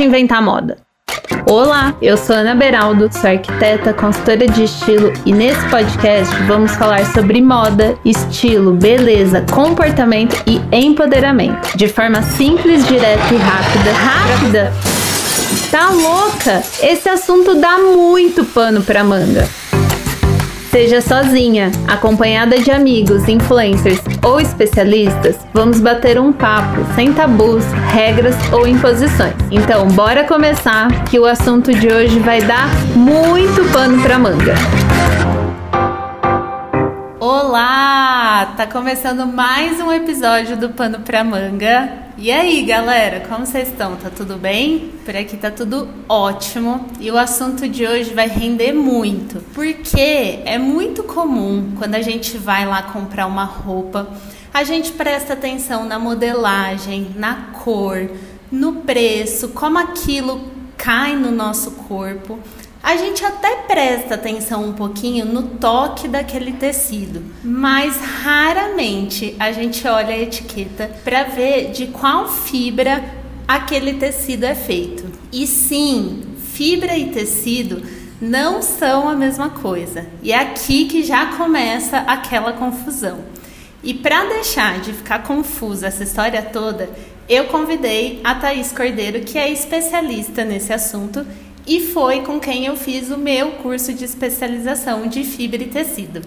de inventar moda. Olá, eu sou Ana Beraldo, sou arquiteta, consultora de estilo e nesse podcast vamos falar sobre moda, estilo, beleza, comportamento e empoderamento, de forma simples, direta e rápida. Rápida? Tá louca? Esse assunto dá muito pano pra manga. Seja sozinha, acompanhada de amigos, influencers ou especialistas, vamos bater um papo sem tabus, regras ou imposições. Então, bora começar que o assunto de hoje vai dar muito pano pra manga. Olá! Tá começando mais um episódio do Pano pra Manga. E aí, galera, como vocês estão? Tá tudo bem? Por aqui tá tudo ótimo. E o assunto de hoje vai render muito, porque é muito comum quando a gente vai lá comprar uma roupa, a gente presta atenção na modelagem, na cor, no preço, como aquilo cai no nosso corpo. A gente até presta atenção um pouquinho no toque daquele tecido, mas raramente a gente olha a etiqueta para ver de qual fibra aquele tecido é feito. E sim, fibra e tecido não são a mesma coisa. E é aqui que já começa aquela confusão. E para deixar de ficar confusa essa história toda, eu convidei a Thaís Cordeiro, que é especialista nesse assunto e foi com quem eu fiz o meu curso de especialização de fibra e tecido.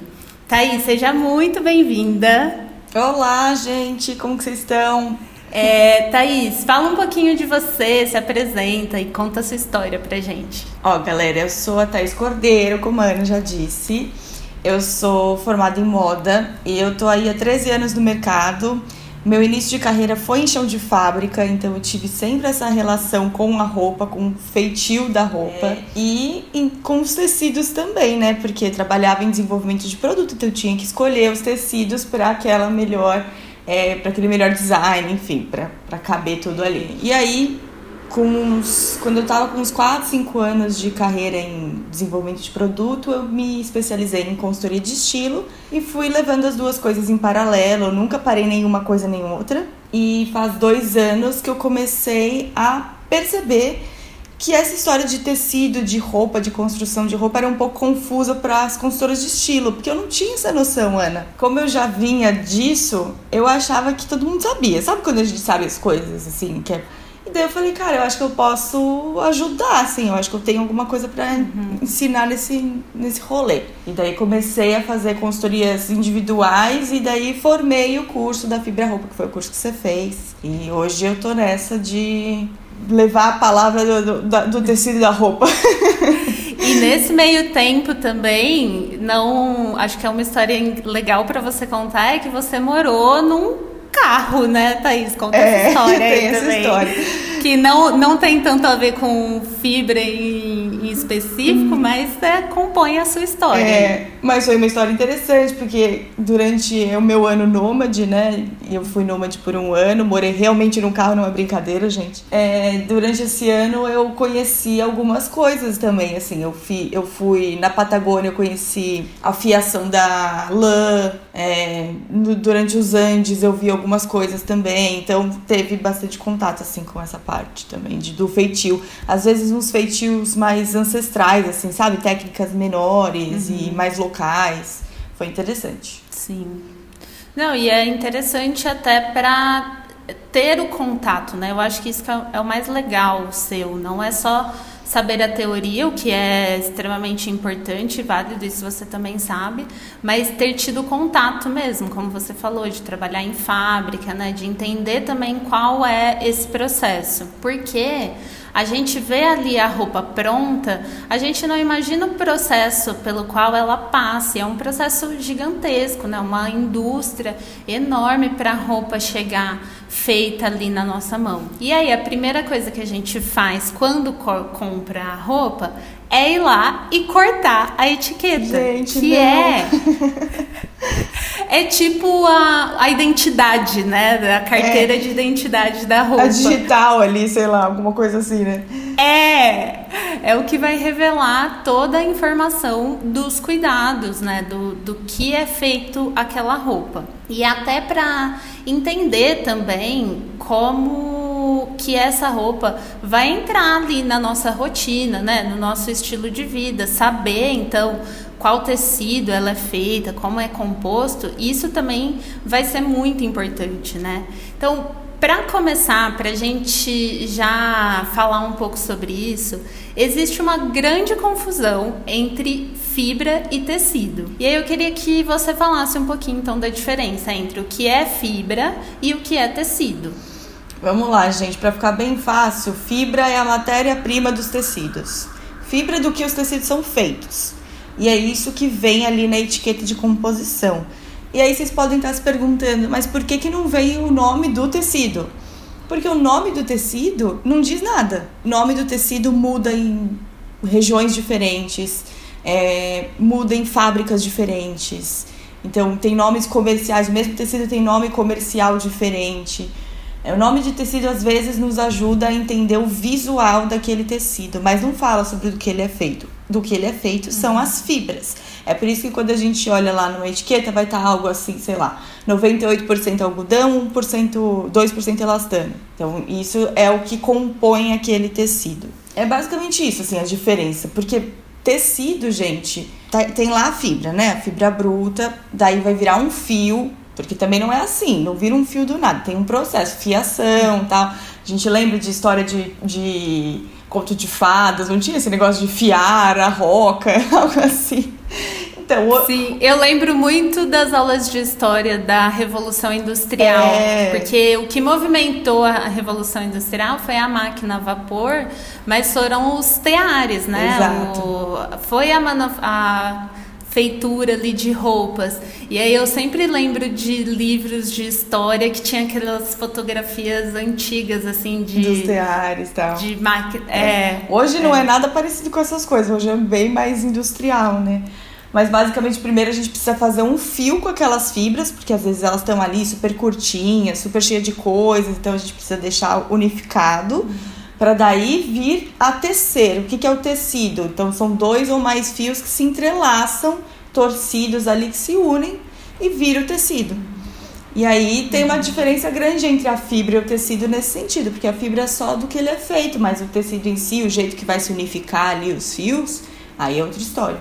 Thaís, seja muito bem-vinda. Olá, gente, como que vocês estão? É, Thaís, fala um pouquinho de você, se apresenta e conta a sua história pra gente. Ó, galera, eu sou a Thaís Cordeiro, como a Ana já disse. Eu sou formada em moda e eu tô aí há 13 anos no mercado. Meu início de carreira foi em chão de fábrica, então eu tive sempre essa relação com a roupa, com o feitio da roupa é. e em, com os tecidos também, né? Porque trabalhava em desenvolvimento de produto, então eu tinha que escolher os tecidos para aquela melhor, é, para aquele melhor design, enfim, para caber tudo ali. E aí com uns, quando eu estava com uns 4, 5 anos de carreira em desenvolvimento de produto, eu me especializei em consultoria de estilo e fui levando as duas coisas em paralelo. Eu nunca parei nenhuma coisa nem outra. E faz dois anos que eu comecei a perceber que essa história de tecido, de roupa, de construção de roupa era um pouco confusa para as consultoras de estilo, porque eu não tinha essa noção, Ana. Como eu já vinha disso, eu achava que todo mundo sabia. Sabe quando a gente sabe as coisas assim, que é daí eu falei, cara, eu acho que eu posso ajudar, assim, eu acho que eu tenho alguma coisa para uhum. ensinar nesse, nesse rolê. E daí comecei a fazer consultorias individuais e daí formei o curso da Fibra Roupa, que foi o curso que você fez. E hoje eu tô nessa de levar a palavra do, do, do tecido da roupa. E nesse meio tempo também, não, acho que é uma história legal para você contar é que você morou num carro, né, Thaís? Conta é, essa história tem aí essa também. História. Que não, não tem tanto a ver com fibra em, em específico, hum. mas é, compõe a sua história. É, mas foi uma história interessante, porque durante o meu ano nômade, né, eu fui nômade por um ano, morei realmente num carro, não é brincadeira, gente. É, durante esse ano eu conheci algumas coisas também, assim, eu, fi, eu fui na Patagônia, eu conheci a fiação da lã, é, durante os Andes eu vi algumas coisas também, então teve bastante contato assim com essa parte também de, do feitio. Às vezes uns feitios mais ancestrais, assim, sabe? Técnicas menores uhum. e mais locais. Foi interessante. Sim. Não, e é interessante até para ter o contato, né? Eu acho que isso que é o mais legal seu, não é só saber a teoria, o que é extremamente importante e válido, isso você também sabe, mas ter tido contato mesmo, como você falou, de trabalhar em fábrica, né, de entender também qual é esse processo. Porque a gente vê ali a roupa pronta, a gente não imagina o processo pelo qual ela passa. É um processo gigantesco, né? Uma indústria enorme para a roupa chegar feita ali na nossa mão. E aí a primeira coisa que a gente faz quando compra a roupa é ir lá e cortar a etiqueta, gente, que não. é é tipo a, a identidade, né? A carteira é. de identidade da roupa. A digital ali, sei lá, alguma coisa assim, né? É, é o que vai revelar toda a informação dos cuidados, né? Do, do que é feito aquela roupa. E até para entender também como que essa roupa vai entrar ali na nossa rotina, né? No nosso estilo de vida. Saber, então, qual tecido ela é feita, como é composto, isso também vai ser muito importante, né? Então, para começar, para a gente já falar um pouco sobre isso, existe uma grande confusão entre fibra e tecido. E aí eu queria que você falasse um pouquinho então da diferença entre o que é fibra e o que é tecido. Vamos lá, gente, para ficar bem fácil, fibra é a matéria-prima dos tecidos. Fibra é do que os tecidos são feitos. E é isso que vem ali na etiqueta de composição. E aí vocês podem estar se perguntando, mas por que, que não veio o nome do tecido? Porque o nome do tecido não diz nada. O nome do tecido muda em regiões diferentes, é, muda em fábricas diferentes. Então tem nomes comerciais, o mesmo tecido tem nome comercial diferente. É, o nome de tecido às vezes nos ajuda a entender o visual daquele tecido, mas não fala sobre o que ele é feito. Do que ele é feito são as fibras. É por isso que quando a gente olha lá numa etiqueta vai estar algo assim, sei lá, 98% algodão, 1%, 2% elastano. Então isso é o que compõe aquele tecido. É basicamente isso, assim, a diferença. Porque tecido, gente, tá, tem lá a fibra, né? A fibra bruta, daí vai virar um fio porque também não é assim, não vira um fio do nada, tem um processo, fiação tal. A gente lembra de história de, de conto de fadas, não tinha esse negócio de fiar a roca, algo assim. Então, o... Sim, eu lembro muito das aulas de história da Revolução Industrial, é... porque o que movimentou a Revolução Industrial foi a máquina a vapor, mas foram os teares, né? Exato. O... Foi a, a feitura ali de roupas. E aí eu sempre lembro de livros de história que tinha aquelas fotografias antigas, assim, de. Dos teares e tal. De máquina. É. é. Hoje é. não é nada parecido com essas coisas, hoje é bem mais industrial, né? Mas basicamente, primeiro a gente precisa fazer um fio com aquelas fibras, porque às vezes elas estão ali super curtinhas, super cheias de coisas, então a gente precisa deixar unificado. Uhum para daí vir a tecer. O que, que é o tecido? Então são dois ou mais fios que se entrelaçam, torcidos ali que se unem e vira o tecido. E aí tem uma diferença grande entre a fibra e o tecido nesse sentido, porque a fibra é só do que ele é feito, mas o tecido em si, o jeito que vai se unificar ali os fios, aí é outra história.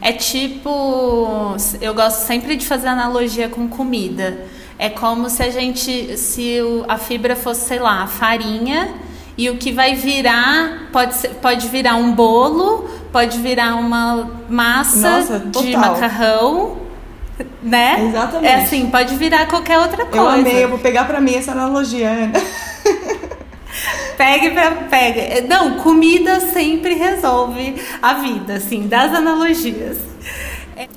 É tipo, eu gosto sempre de fazer analogia com comida. É como se a gente, se a fibra fosse, sei lá, farinha e o que vai virar pode, ser, pode virar um bolo, pode virar uma massa Nossa, de macarrão, né? Exatamente. É assim, pode virar qualquer outra coisa. Eu amei, eu vou pegar para mim essa analogia, Ana. Pegue pra, pega. Não, comida sempre resolve a vida, assim, das analogias.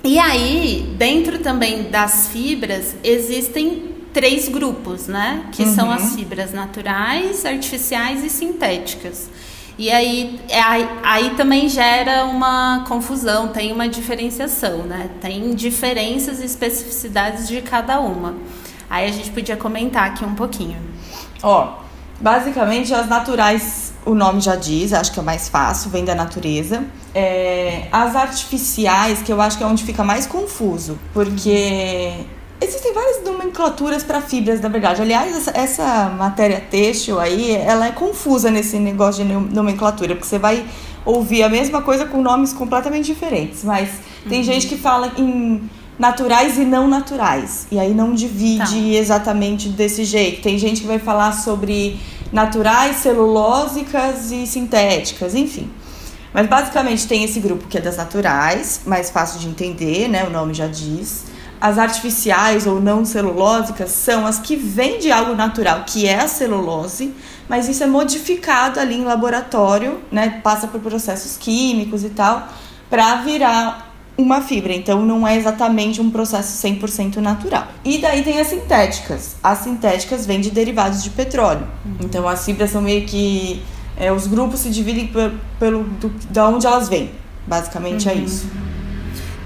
E aí, dentro também das fibras, existem três grupos, né? Que uhum. são as fibras naturais, artificiais e sintéticas. E aí, é, aí, aí, também gera uma confusão, tem uma diferenciação, né? Tem diferenças e especificidades de cada uma. Aí a gente podia comentar aqui um pouquinho. Ó, basicamente as naturais, o nome já diz, acho que é mais fácil, vem da natureza. É, as artificiais, que eu acho que é onde fica mais confuso, porque Existem várias nomenclaturas para fibras, na verdade. Aliás, essa, essa, matéria têxtil aí, ela é confusa nesse negócio de nomenclatura, porque você vai ouvir a mesma coisa com nomes completamente diferentes. Mas uhum. tem gente que fala em naturais e não naturais. E aí não divide tá. exatamente desse jeito. Tem gente que vai falar sobre naturais, celulósicas e sintéticas, enfim. Mas basicamente tem esse grupo que é das naturais, mais fácil de entender, né? O nome já diz as artificiais ou não celulósicas são as que vêm de algo natural, que é a celulose, mas isso é modificado ali em laboratório, né? Passa por processos químicos e tal, para virar uma fibra. Então não é exatamente um processo 100% natural. E daí tem as sintéticas. As sintéticas vêm de derivados de petróleo. Então as fibras são meio que é, os grupos se dividem pelo do, da onde elas vêm. Basicamente é uhum. é isso.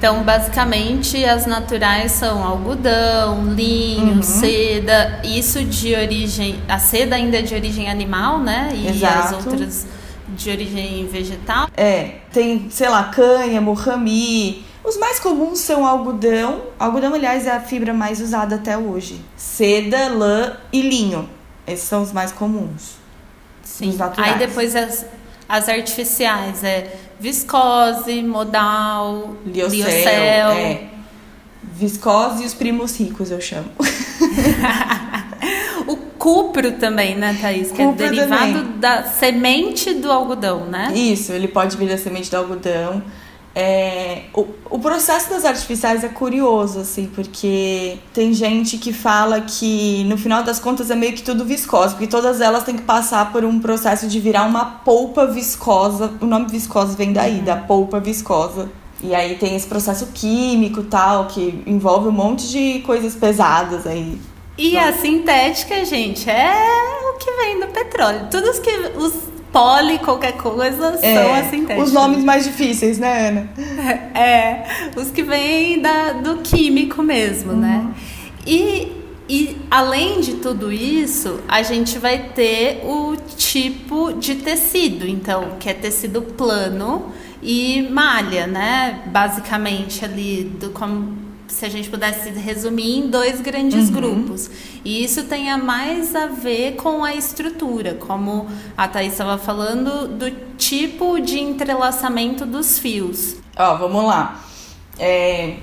Então, basicamente, as naturais são algodão, linho, uhum. seda, isso de origem. A seda ainda é de origem animal, né? E Exato. as outras de origem vegetal. É, tem, sei lá, cânhamo, rami. Os mais comuns são algodão. Algodão, aliás, é a fibra mais usada até hoje. Seda, lã e linho. Esses são os mais comuns. Sim. Aí depois as, as artificiais é viscose, modal, liocel, liocel. É. Viscose e os primos ricos, eu chamo. o cupro também, né, Thaís? Que é é derivado também. da semente do algodão, né? Isso, ele pode vir da semente do algodão. É, o, o processo das artificiais é curioso, assim, porque tem gente que fala que no final das contas é meio que tudo viscosa, porque todas elas têm que passar por um processo de virar uma polpa viscosa. O nome viscosa vem daí, uhum. da polpa viscosa. E aí tem esse processo químico tal, que envolve um monte de coisas pesadas aí. E a sintética, gente, é o que vem do petróleo. Tudo que os poli, qualquer coisa, é, são a sintética. Os nomes mais difíceis, né, Ana? É, os que vêm da, do químico mesmo, né? uhum. né? E, e além de tudo isso, a gente vai ter o tipo de tecido, então, que é tecido plano e malha, né? Basicamente ali do como se a gente pudesse resumir em dois grandes uhum. grupos. E isso tem a mais a ver com a estrutura, como a Thaís estava falando, do tipo de entrelaçamento dos fios. Ó, vamos lá. É,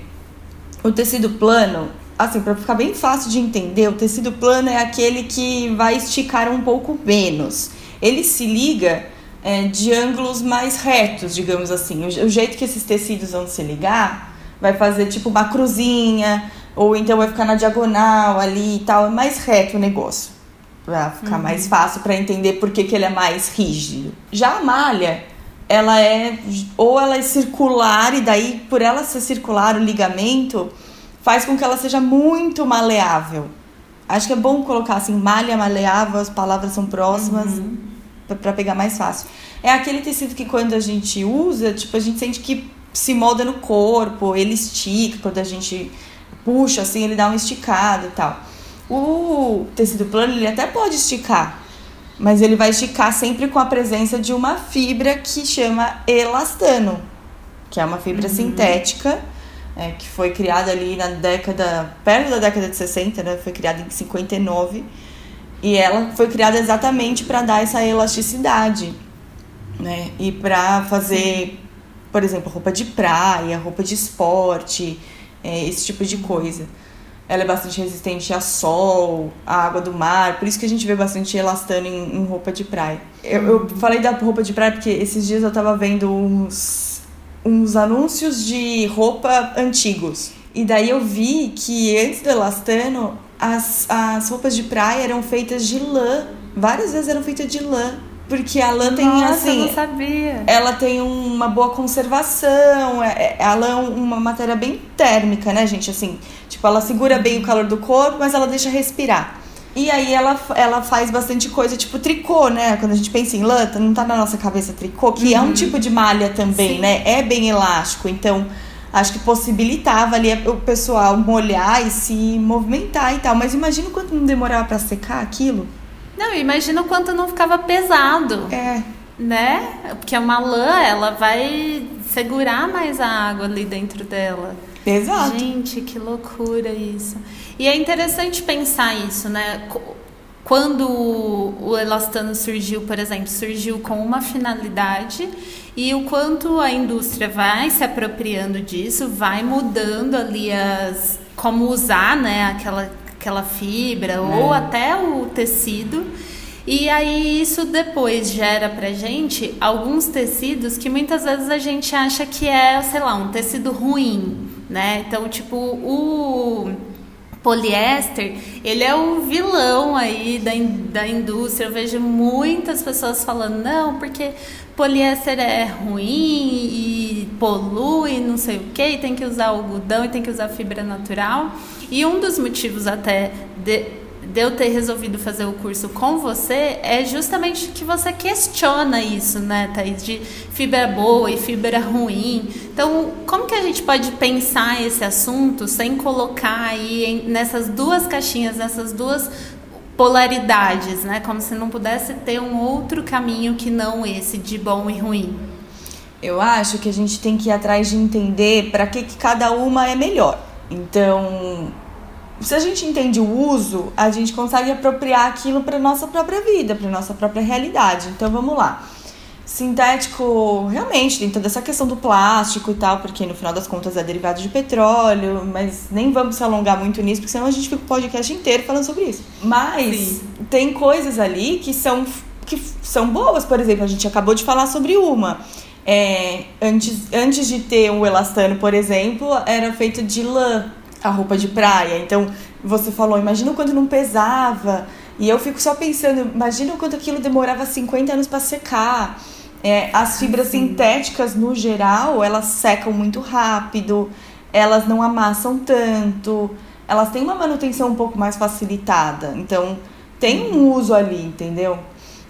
o tecido plano, assim, para ficar bem fácil de entender, o tecido plano é aquele que vai esticar um pouco menos. Ele se liga é, de ângulos mais retos, digamos assim. O jeito que esses tecidos vão se ligar vai fazer tipo uma cruzinha, ou então vai ficar na diagonal ali e tal. É mais reto o negócio. Pra ficar uhum. mais fácil para entender por que, que ele é mais rígido. Já a malha, ela é. Ou ela é circular, e daí, por ela ser circular, o ligamento faz com que ela seja muito maleável. Acho que é bom colocar assim, malha, maleável, as palavras são próximas. Uhum. para pegar mais fácil. É aquele tecido que quando a gente usa, tipo, a gente sente que se molda no corpo, ele estica quando a gente puxa assim, ele dá um esticado e tal. O tecido plano ele até pode esticar, mas ele vai esticar sempre com a presença de uma fibra que chama elastano, que é uma fibra uhum. sintética, é, que foi criada ali na década, perto da década de 60, né? Foi criada em 59. E ela foi criada exatamente para dar essa elasticidade, né? E para fazer por exemplo, roupa de praia, roupa de esporte, é, esse tipo de coisa. Ela é bastante resistente a sol, a água do mar, por isso que a gente vê bastante elastano em, em roupa de praia. Eu, eu, falei da roupa de praia porque esses dias eu tava vendo uns, uns anúncios de roupa antigos. E daí eu vi que antes do elastano, as, as roupas de praia eram feitas de lã. Várias vezes eram feitas de lã. Porque a lã tem, Nossa, assim. Eu não sabia. Ela tem uma boa conservação. É, é, a lã é uma matéria bem térmica, né, gente? Assim, tipo, ela segura bem o calor do corpo, mas ela deixa respirar. E aí ela, ela faz bastante coisa, tipo tricô, né? Quando a gente pensa em lã, não tá na nossa cabeça tricô, que uhum. é um uhum. tipo de malha também, Sim. né? É bem elástico. Então, acho que possibilitava ali o pessoal molhar e se movimentar e tal. Mas imagina quanto não demorava para secar aquilo. Não, imagina o quanto não ficava pesado. É. Né? Porque uma lã, ela vai segurar mais a água ali dentro dela. Exato. Gente, que loucura isso. E é interessante pensar isso, né? Quando o elastano surgiu, por exemplo, surgiu com uma finalidade e o quanto a indústria vai se apropriando disso, vai mudando ali as como usar, né, aquela aquela fibra é. ou até o tecido. E aí isso depois gera pra gente alguns tecidos que muitas vezes a gente acha que é, sei lá, um tecido ruim, né? Então, tipo, o poliéster, ele é o vilão aí da, da indústria. Eu vejo muitas pessoas falando, não, porque poliéster é ruim e polui, não sei o que, tem que usar algodão e tem que usar fibra natural. E um dos motivos até de, de eu ter resolvido fazer o curso com você é justamente que você questiona isso, né, Thaís? De fibra boa e fibra ruim. Então, como que a gente pode pensar esse assunto sem colocar aí nessas duas caixinhas, nessas duas polaridades, né? Como se não pudesse ter um outro caminho que não esse de bom e ruim. Eu acho que a gente tem que ir atrás de entender para que, que cada uma é melhor. Então, se a gente entende o uso, a gente consegue apropriar aquilo para nossa própria vida, para nossa própria realidade. Então vamos lá. Sintético, realmente, tem toda essa questão do plástico e tal, porque no final das contas é derivado de petróleo, mas nem vamos se alongar muito nisso, porque senão a gente fica o podcast inteiro falando sobre isso. Mas Sim. tem coisas ali que são, que são boas, por exemplo, a gente acabou de falar sobre uma. É, antes, antes de ter o elastano, por exemplo, era feito de lã a roupa de praia. Então, você falou, imagina o quanto não pesava. E eu fico só pensando, imagina o quanto aquilo demorava 50 anos para secar. É, as fibras Sim. sintéticas, no geral, elas secam muito rápido, elas não amassam tanto, elas têm uma manutenção um pouco mais facilitada. Então, tem um uso ali, entendeu?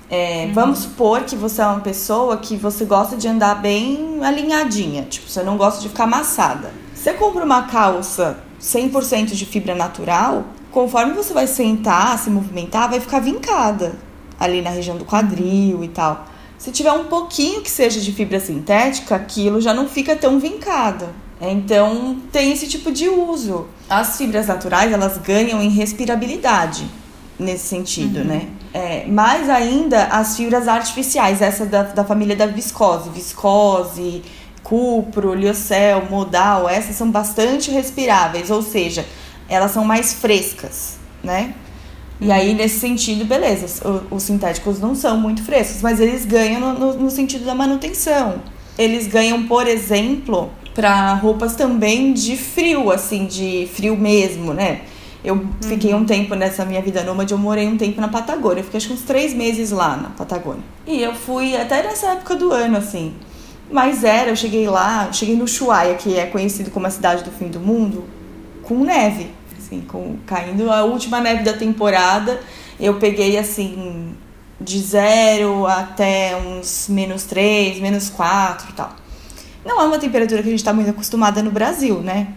É, uhum. Vamos supor que você é uma pessoa que você gosta de andar bem alinhadinha, tipo, você não gosta de ficar amassada. Você compra uma calça 100% de fibra natural, conforme você vai sentar, se movimentar, vai ficar vincada ali na região do quadril e tal. Se tiver um pouquinho que seja de fibra sintética, aquilo já não fica tão vincado. Então, tem esse tipo de uso. As fibras naturais, elas ganham em respirabilidade nesse sentido, uhum. né? É, mais ainda as fibras artificiais, essa da, da família da viscose, viscose, cupro, liocel, modal, essas são bastante respiráveis, ou seja, elas são mais frescas, né? E aí, nesse sentido, beleza, os, sintéticos não são muito frescos, mas eles ganham no, no, no sentido da manutenção. Eles ganham, por exemplo, para roupas também de frio, assim, de frio mesmo, né? Eu uhum. fiquei um tempo nessa minha vida nômade, eu morei um tempo na Patagônia. Eu fiquei acho que uns três meses lá na Patagônia. E eu fui até nessa época do ano, assim. Mas era, eu cheguei lá, cheguei no Ushuaia, que é conhecido como a cidade do fim do mundo, com neve assim, com, caindo a última neve da temporada. Eu peguei assim de zero até uns menos 3, menos 4 e tal. Não é uma temperatura que a gente está muito acostumada no Brasil, né?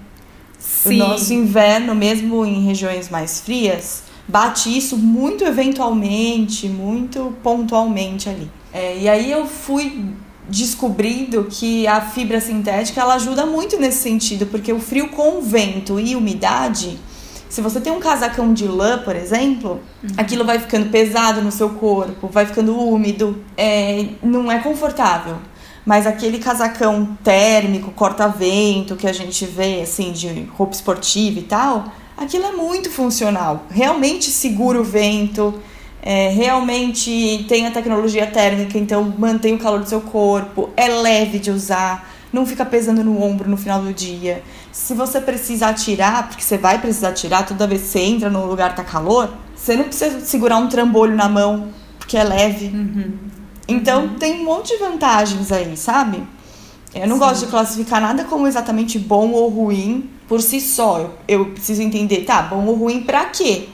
Sim. O nosso inverno, mesmo em regiões mais frias, bate isso muito eventualmente, muito pontualmente ali. É, e aí eu fui descobrindo que a fibra sintética ela ajuda muito nesse sentido, porque o frio com vento e umidade se você tem um casacão de lã, por exemplo, uhum. aquilo vai ficando pesado no seu corpo, vai ficando úmido, é, não é confortável. Mas aquele casacão térmico, corta-vento que a gente vê, assim, de roupa esportiva e tal, aquilo é muito funcional. Realmente segura o vento, é, realmente tem a tecnologia térmica, então mantém o calor do seu corpo, é leve de usar não fica pesando no ombro no final do dia. Se você precisar tirar, porque você vai precisar tirar toda vez que você entra num lugar tá calor, você não precisa segurar um trambolho na mão, porque é leve. Uhum. Então uhum. tem um monte de vantagens aí, sabe? Eu não Sim. gosto de classificar nada como exatamente bom ou ruim por si só. Eu, preciso entender, tá, bom ou ruim pra quê?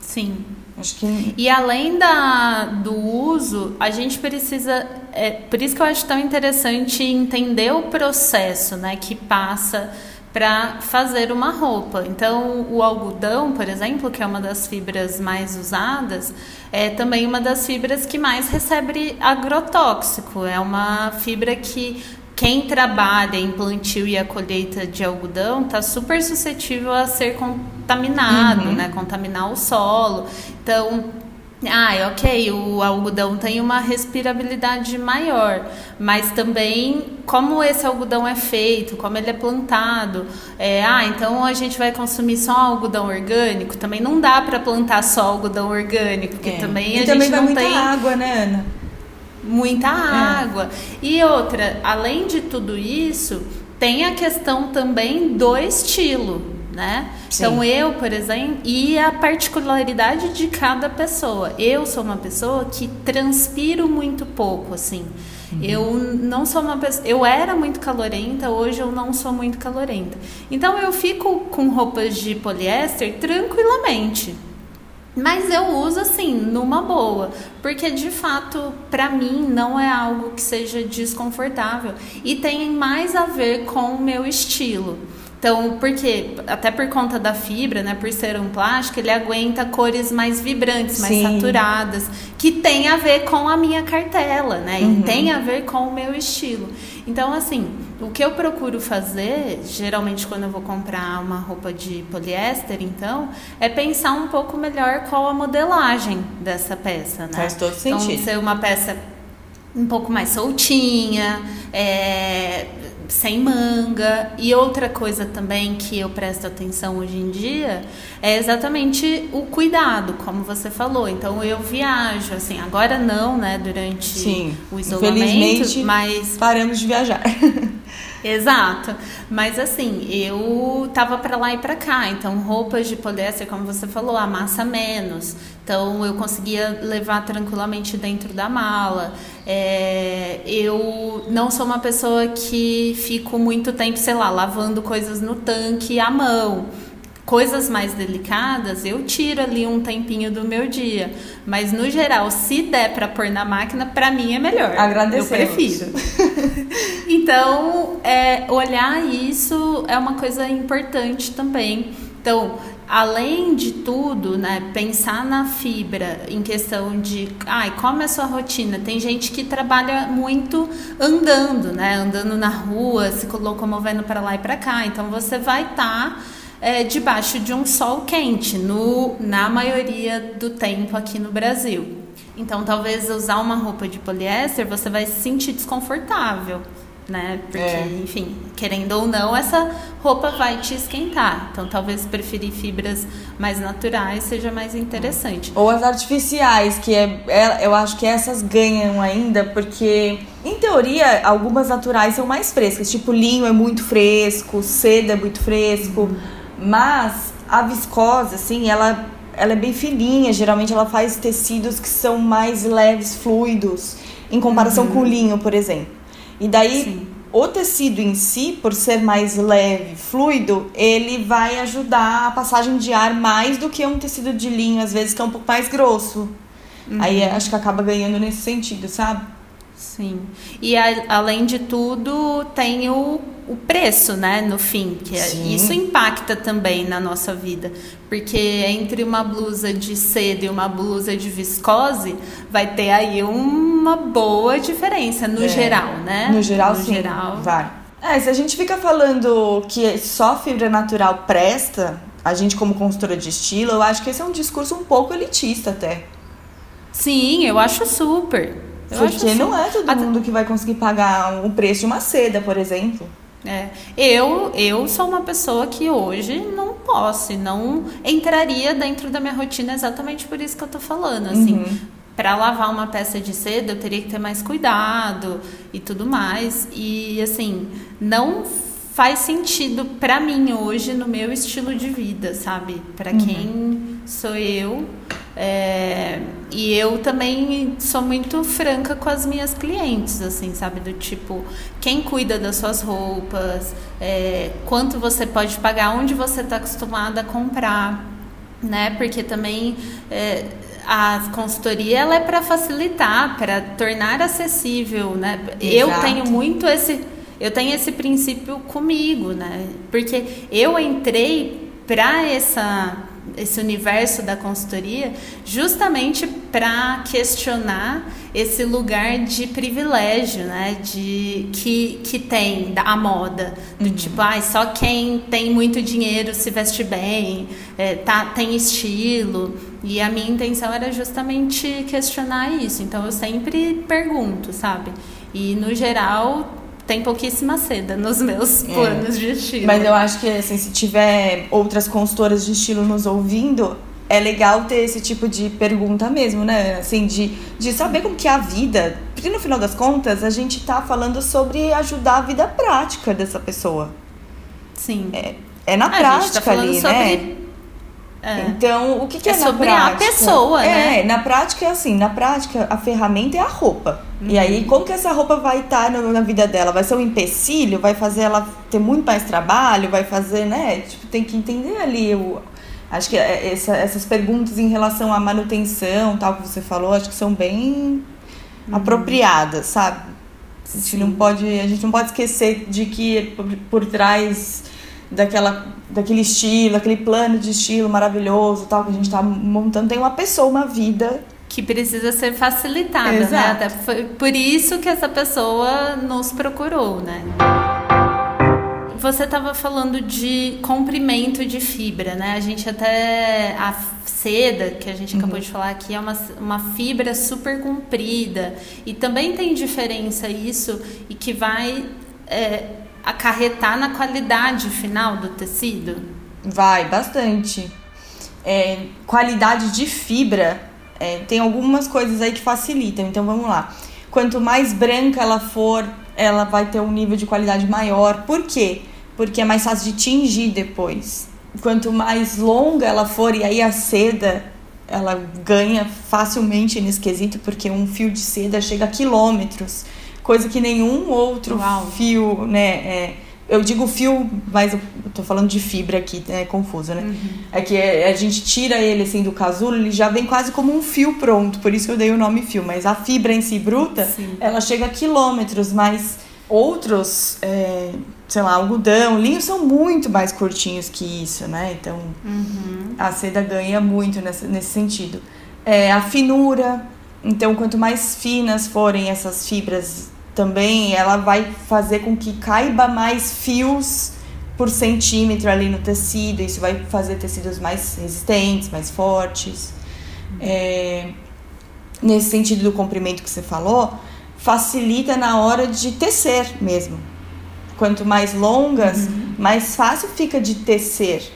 Sim. Acho que... E além da, do uso, a gente precisa. É, por isso que eu acho tão interessante entender o processo né, que passa para fazer uma roupa. Então, o algodão, por exemplo, que é uma das fibras mais usadas, é também uma das fibras que mais recebe agrotóxico. É uma fibra que quem trabalha em plantio e a colheita de algodão está super suscetível a ser contaminado, uhum. né? Contaminar o solo. Então, ah, ok, o algodão tem uma respirabilidade maior, mas também como esse algodão é feito, como ele é plantado. É, ah, então a gente vai consumir só algodão orgânico? Também não dá para plantar só algodão orgânico, porque é. também a e gente também vai não muita tem água, né, Ana? muita é. água. E outra, além de tudo isso, tem a questão também do estilo. Né? Então eu, por exemplo, e a particularidade de cada pessoa. Eu sou uma pessoa que transpiro muito pouco, assim. Uhum. Eu não sou uma pessoa. Eu era muito calorenta, hoje eu não sou muito calorenta. Então eu fico com roupas de poliéster tranquilamente. Mas eu uso assim, numa boa, porque de fato, para mim, não é algo que seja desconfortável e tem mais a ver com o meu estilo. Então, porque até por conta da fibra, né, por ser um plástico, ele aguenta cores mais vibrantes, mais Sim. saturadas, que tem a ver com a minha cartela, né? Uhum. E tem a ver com o meu estilo. Então, assim, o que eu procuro fazer, geralmente quando eu vou comprar uma roupa de poliéster, então, é pensar um pouco melhor qual a modelagem dessa peça, né? Faz todo então, sentido. ser uma peça um pouco mais soltinha, é, sem manga. E outra coisa também que eu presto atenção hoje em dia é exatamente o cuidado, como você falou. Então eu viajo, assim, agora não, né, durante Sim, o isolamento, infelizmente, mas Paramos de viajar. Exato. Mas assim, eu tava para lá e para cá, então roupas de poliéster, como você falou, amassa menos. Então eu conseguia levar tranquilamente dentro da mala. É, eu não sou uma pessoa que fico muito tempo, sei lá, lavando coisas no tanque à mão coisas mais delicadas, eu tiro ali um tempinho do meu dia. Mas no geral, se der para pôr na máquina, para mim é melhor. Agradecemos. Eu prefiro. então, é, olhar isso é uma coisa importante também. Então, além de tudo, né, pensar na fibra em questão de, ai, como é a sua rotina? Tem gente que trabalha muito andando, né, andando na rua, se locomovendo para lá e para cá. Então, você vai estar tá é, debaixo de um sol quente, no, na maioria do tempo aqui no Brasil. Então, talvez usar uma roupa de poliéster você vai se sentir desconfortável, né? Porque, É. enfim, querendo ou não, essa roupa vai te esquentar. Então, talvez preferir fibras mais naturais seja mais interessante. Ou as artificiais, que é, é- eu acho que essas ganham ainda, porque, em teoria, algumas naturais são mais frescas. Tipo, linho é muito fresco, seda é muito fresco. Mas a viscose, assim, ela, ela é bem fininha. Geralmente ela faz tecidos que são mais leves, fluidos, em comparação com o linho, por exemplo. E daí, Sim. o tecido em si, por ser mais leve, fluido, ele vai ajudar a passagem de ar mais do que um tecido de linho, às vezes, que é um pouco mais grosso. Aí acho que acaba ganhando nesse sentido, sabe? Sim. E a- além de tudo, tem o, o preço, né, no fim, que é- isso impacta também na nossa vida, porque entre uma blusa de seda e uma blusa de viscose, vai ter aí uma boa diferença no É. geral, né? No geral, no sim. geral. Vai. É, se a gente fica falando que só fibra natural presta, a gente como consultora de estilo, eu acho que esse é um discurso um pouco elitista até. Sim, eu acho super. Eu acho Porque não super. é todo Até- mundo que vai conseguir pagar o preço de uma seda, por exemplo. É, eu, eu sou uma pessoa que hoje não posso, não entraria dentro da minha rotina exatamente por isso que eu tô falando, assim. Uhum. Para lavar uma peça de seda, eu teria que ter mais cuidado e tudo mais. E assim, não faz sentido para mim hoje no meu estilo de vida, sabe? Para Uhum. quem sou eu. É, e eu também sou muito franca com as minhas clientes, assim, sabe? Do tipo, quem cuida das suas roupas, é, quanto você pode pagar, onde você está acostumada a comprar, né? Porque também é, a consultoria ela é para facilitar, para tornar acessível, né? Eu Exato. tenho muito esse, eu tenho esse princípio comigo, né? Porque eu entrei para essa esse universo da consultoria justamente para questionar esse lugar de privilégio, né, de que, que tem a moda, do tipo, ai, só quem tem muito dinheiro se veste bem, é, tá, tem estilo. E a minha intenção era justamente questionar isso. Então eu sempre pergunto, sabe? E no geral tem pouquíssima seda nos meus planos de estilo. É. Mas eu acho que assim, se tiver outras consultoras de estilo nos ouvindo, é legal ter esse tipo de pergunta mesmo, né? Assim, de, de saber como que é a vida. Porque no final das contas, a gente tá falando sobre ajudar a vida prática dessa pessoa. Sim. É na Ah, a gente prática tá ali, sobre- né? É. Então, o que, que é, É na sobre a prática? pessoa, é, né? na prática é assim, na prática a ferramenta é a roupa. E Uhum. aí, como que essa roupa vai estar na vida dela? Vai ser um empecilho? Vai fazer ela ter muito mais trabalho? Vai fazer, né? Tipo, tem que entender ali o... Acho que é- essa- essas perguntas em relação à manutenção, tal, que você falou, acho que são bem apropriadas, sabe? A gente, Sim. não pode, a gente não pode esquecer de que por, por trás daquela, daquele estilo, aquele plano de estilo maravilhoso tal que a gente tá montando, tem uma pessoa, uma vida. Que precisa ser facilitada, né? Exato. Até foi por isso que essa pessoa nos procurou, né? você estava falando de comprimento de fibra, né? A gente até a seda que a gente acabou uhum. de falar aqui é uma, uma fibra super comprida e também tem diferença isso e que vai é, acarretar na qualidade final do tecido. Vai bastante. É, qualidade de fibra é, tem algumas coisas aí que facilitam. Então vamos lá. Quanto mais branca ela for, ela vai ter um nível de qualidade maior. Por quê? Porque é mais fácil de tingir depois. Quanto mais longa ela for, e aí a seda ela ganha facilmente nesse quesito, porque um fio de seda chega a quilômetros, coisa que nenhum outro Uau. fio, né? É, eu digo fio, mas eu tô falando de fibra aqui, é confuso, né? Uhum. É que a gente tira ele assim do casulo, ele já vem quase como um fio pronto, por isso que eu dei o nome fio. Mas a fibra em si bruta, Sim. ela chega a quilômetros, mas outros, é, sei lá, algodão, linho são muito mais curtinhos que isso, né? Então uhum. a seda ganha muito nesse, nesse sentido. É, a finura, então quanto mais finas forem essas fibras também ela vai fazer com que caiba mais fios por centímetro ali no tecido. Isso vai fazer tecidos mais resistentes, mais fortes. É, nesse sentido do comprimento que você falou, facilita na hora de tecer mesmo. Quanto mais longas, uhum. mais fácil fica de tecer.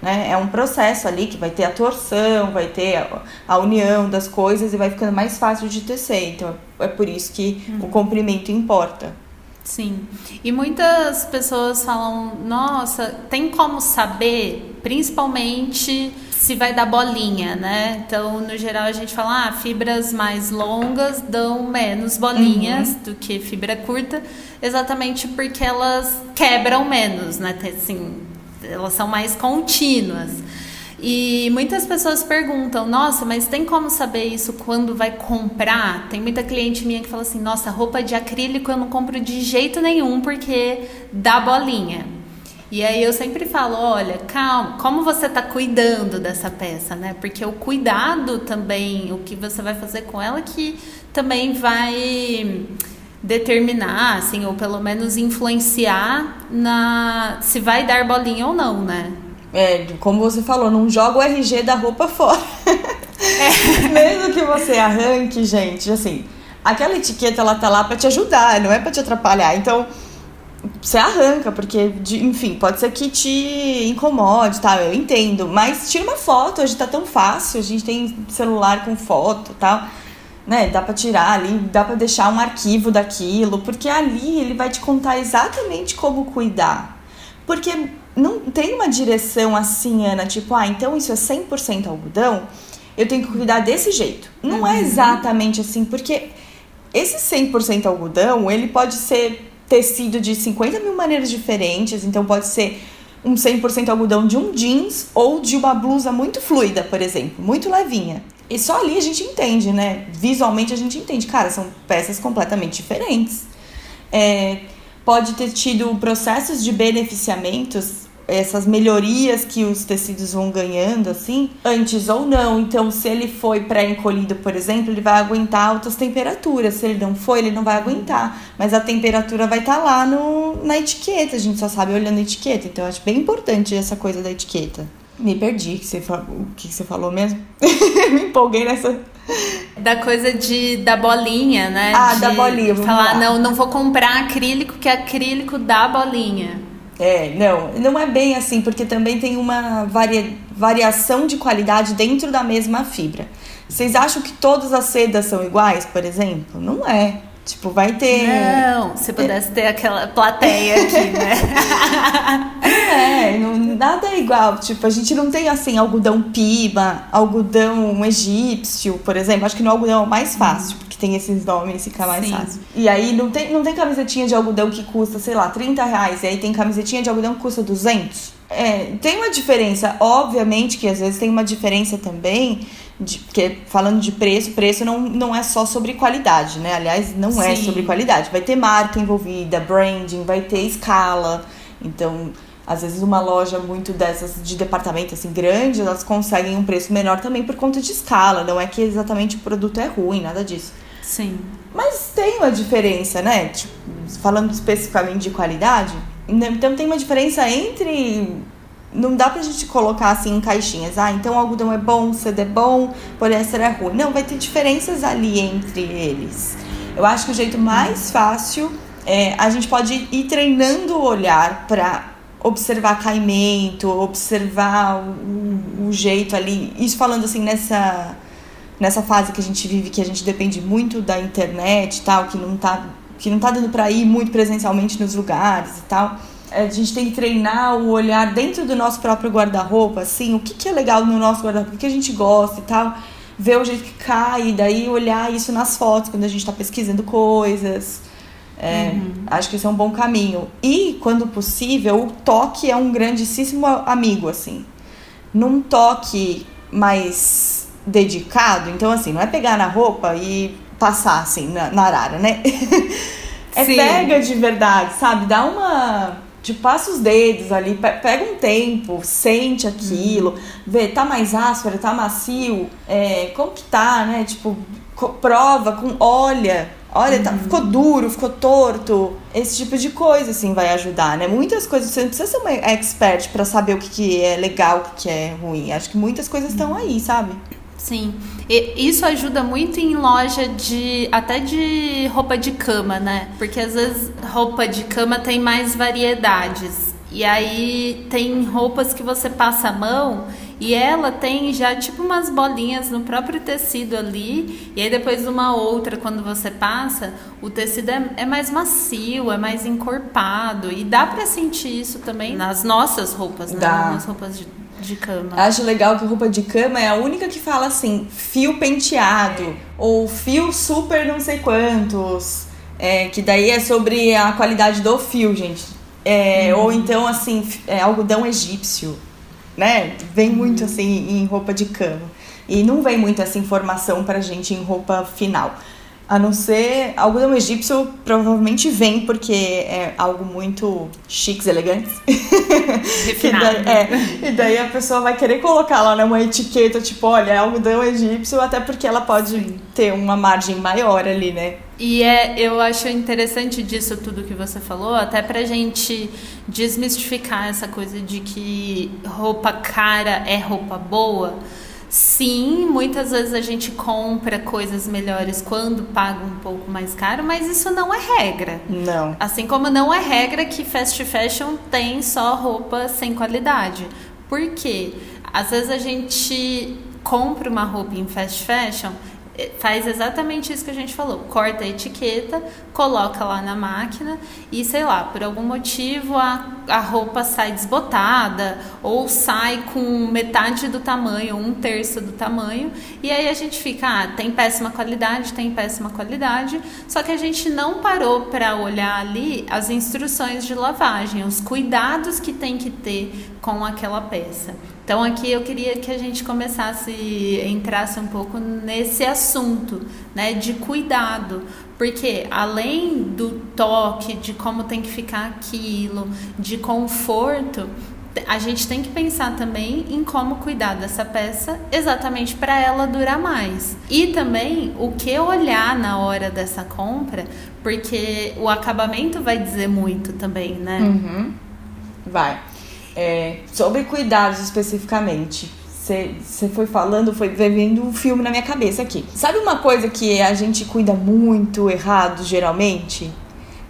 Né? É um processo ali que vai ter a torção, vai ter a, a, união das coisas e vai ficando mais fácil de tecer. Então é por isso que uhum. o comprimento importa. Sim. E muitas pessoas falam: nossa, tem como saber, principalmente se vai dar bolinha, né? Então, no geral, a gente fala: ah, fibras mais longas dão menos bolinhas uhum. do que fibra curta, exatamente porque elas quebram menos, né? Assim, elas são mais contínuas. E muitas pessoas perguntam: nossa, mas tem como saber isso quando vai comprar? Tem muita cliente minha que fala assim: nossa, roupa de acrílico eu não compro de jeito nenhum porque dá bolinha. E aí eu sempre falo: olha, calma, como você está cuidando dessa peça, né? Porque o cuidado também, o que você vai fazer com ela, que também vai determinar, assim, ou pelo menos influenciar na se vai dar bolinha ou não, né? É, como você falou, não joga o RG da roupa fora. É. Mesmo que você arranque, gente, assim, aquela etiqueta ela tá lá para te ajudar, não é para te atrapalhar. Então, você arranca, porque, enfim, pode ser que te incomode, tá? Eu entendo. Mas tira uma foto, hoje tá tão fácil, a gente tem celular com foto tal né? Dá para tirar ali, dá para deixar um arquivo daquilo, porque ali ele vai te contar exatamente como cuidar. Porque não tem uma direção assim, Ana, tipo, ah, então isso é 100% algodão, eu tenho que cuidar desse jeito. Não é uhum. é exatamente assim, porque esse 100% algodão, ele pode ser tecido de 50 mil maneiras diferentes, então pode ser um 100% algodão de um jeans ou de uma blusa muito fluida, por exemplo, muito levinha. E só ali a gente entende, né? Visualmente a gente entende, cara, são peças completamente diferentes. É, pode ter tido processos de beneficiamentos, essas melhorias que os tecidos vão ganhando, assim, antes ou não. Então, se ele foi pré-encolhido, por exemplo, ele vai aguentar altas temperaturas. Se ele não foi, ele não vai aguentar. Mas a temperatura vai estar tá lá no, na etiqueta, a gente só sabe olhando a etiqueta. Então, eu acho bem importante essa coisa da etiqueta. Me perdi que você o que você falou mesmo. Me empolguei nessa. Da coisa de da bolinha, né? Ah, de da bolinha. Falar, não, não vou comprar acrílico, que acrílico dá bolinha. É, não, não é bem assim, porque também tem uma varia, variação de qualidade dentro da mesma fibra. Vocês acham que todas as sedas são iguais, por exemplo? Não é. Tipo, vai ter. Não, se pudesse ter aquela plateia aqui, né? é, não, nada é igual. Tipo, a gente não tem assim algodão piba, algodão egípcio, por exemplo. Acho que no algodão é o mais fácil, porque tem esses nomes, fica mais Sim. fácil. E aí não tem, não tem camisetinha de algodão que custa, sei lá, 30 reais. E aí tem camisetinha de algodão que custa 200. É, tem uma diferença, obviamente que às vezes tem uma diferença também de, porque falando de preço, preço não, não é só sobre qualidade, né? Aliás, não é Sim. é sobre qualidade. Vai ter marca envolvida, branding, vai ter escala. Então, às vezes uma loja muito dessas de departamento assim grande, elas conseguem um preço menor também por conta de escala. Não é que exatamente o produto é ruim, nada disso. Sim. Mas tem uma diferença, né? Tipo, falando especificamente de qualidade, Então tem uma diferença entre não dá pra gente colocar assim em caixinhas. Ah, então algodão é bom, seda é bom, poliéster é ruim. Não, vai ter diferenças ali entre eles. Eu acho que o jeito mais fácil é a gente pode ir treinando o olhar para observar caimento, observar o, o, jeito ali. Isso falando assim nessa nessa fase que a gente vive, que a gente depende muito da internet e tal, que não tá que não tá dando para ir muito presencialmente nos lugares e tal a gente tem que treinar o olhar dentro do nosso próprio guarda-roupa, assim, o que, que é legal no nosso guarda-roupa, o que a gente gosta e tal, ver o jeito que cai, e daí olhar isso nas fotos quando a gente está pesquisando coisas. É, uhum. Acho que esse é um bom caminho. E, quando possível, o toque é um grandíssimo amigo, assim. Num toque mais dedicado, então, assim, não é pegar na roupa e passar, assim, na, na arara, né? é Sim. pega de verdade, sabe? Dá uma Tipo, passa os dedos ali, pega um tempo, sente aquilo, uhum. vê, tá mais áspero, tá macio, é, como que tá, né? Tipo, prova com, olha, olha, uhum. tá, ficou duro, ficou torto. Esse tipo de coisa, assim, vai ajudar, né? Muitas coisas, você não precisa ser uma expert para saber o que, que é legal, o que, que é ruim. Acho que muitas coisas estão aí, sabe? Sim, e isso ajuda muito em loja de até de roupa de cama, né? Porque às vezes roupa de cama tem mais variedades. E aí tem roupas que você passa a mão e ela tem já tipo umas bolinhas no próprio tecido ali. E aí depois uma outra, quando você passa, o tecido é, é mais macio, é mais encorpado. E dá para sentir isso também nas nossas roupas, né? Dá. Nas roupas de de cama. Acho legal que roupa de cama é a única que fala assim, fio penteado, é. ou fio super não sei quantos. É, que daí é sobre a qualidade do fio, gente. É, uhum. Ou então, assim, é, algodão egípcio, né? Vem muito assim em roupa de cama. E não vem muito essa informação pra gente em roupa final. A não ser algodão egípcio provavelmente vem porque é algo muito chiques, elegantes. Refinado. e, daí, é, e daí a pessoa vai querer colocar lá numa etiqueta, tipo, olha, é algodão egípcio, até porque ela pode ter uma margem maior ali, né? E é, eu acho interessante disso tudo que você falou, até pra gente desmistificar essa coisa de que roupa cara é roupa boa Sim, muitas vezes a gente compra coisas melhores quando paga um pouco mais caro, mas isso não é regra. Não. Assim como não é regra que fast fashion tem só roupa sem qualidade. Por quê? Às vezes a gente compra uma roupa em fast fashion faz exatamente isso que a gente falou. Corta a etiqueta, coloca lá na máquina e, sei lá, por algum motivo a, a roupa sai desbotada ou sai com metade do tamanho, um terço do tamanho. E aí a gente fica, ah, tem péssima qualidade, tem péssima qualidade. Só que a gente não parou para olhar ali as instruções de lavagem, os cuidados que tem que ter com aquela peça. Então aqui eu queria que a gente começasse, entrasse um pouco nesse assunto, né, de cuidado, porque além do toque, de como tem que ficar aquilo, de conforto, a gente tem que pensar também em como cuidar dessa peça exatamente para ela durar mais. E também o que olhar na hora dessa compra, porque o acabamento vai dizer muito também, né? Uhum. Vai. É, sobre cuidados especificamente. Você foi falando, foi vendo um filme na minha cabeça aqui. Sabe uma coisa que a gente cuida muito errado, geralmente?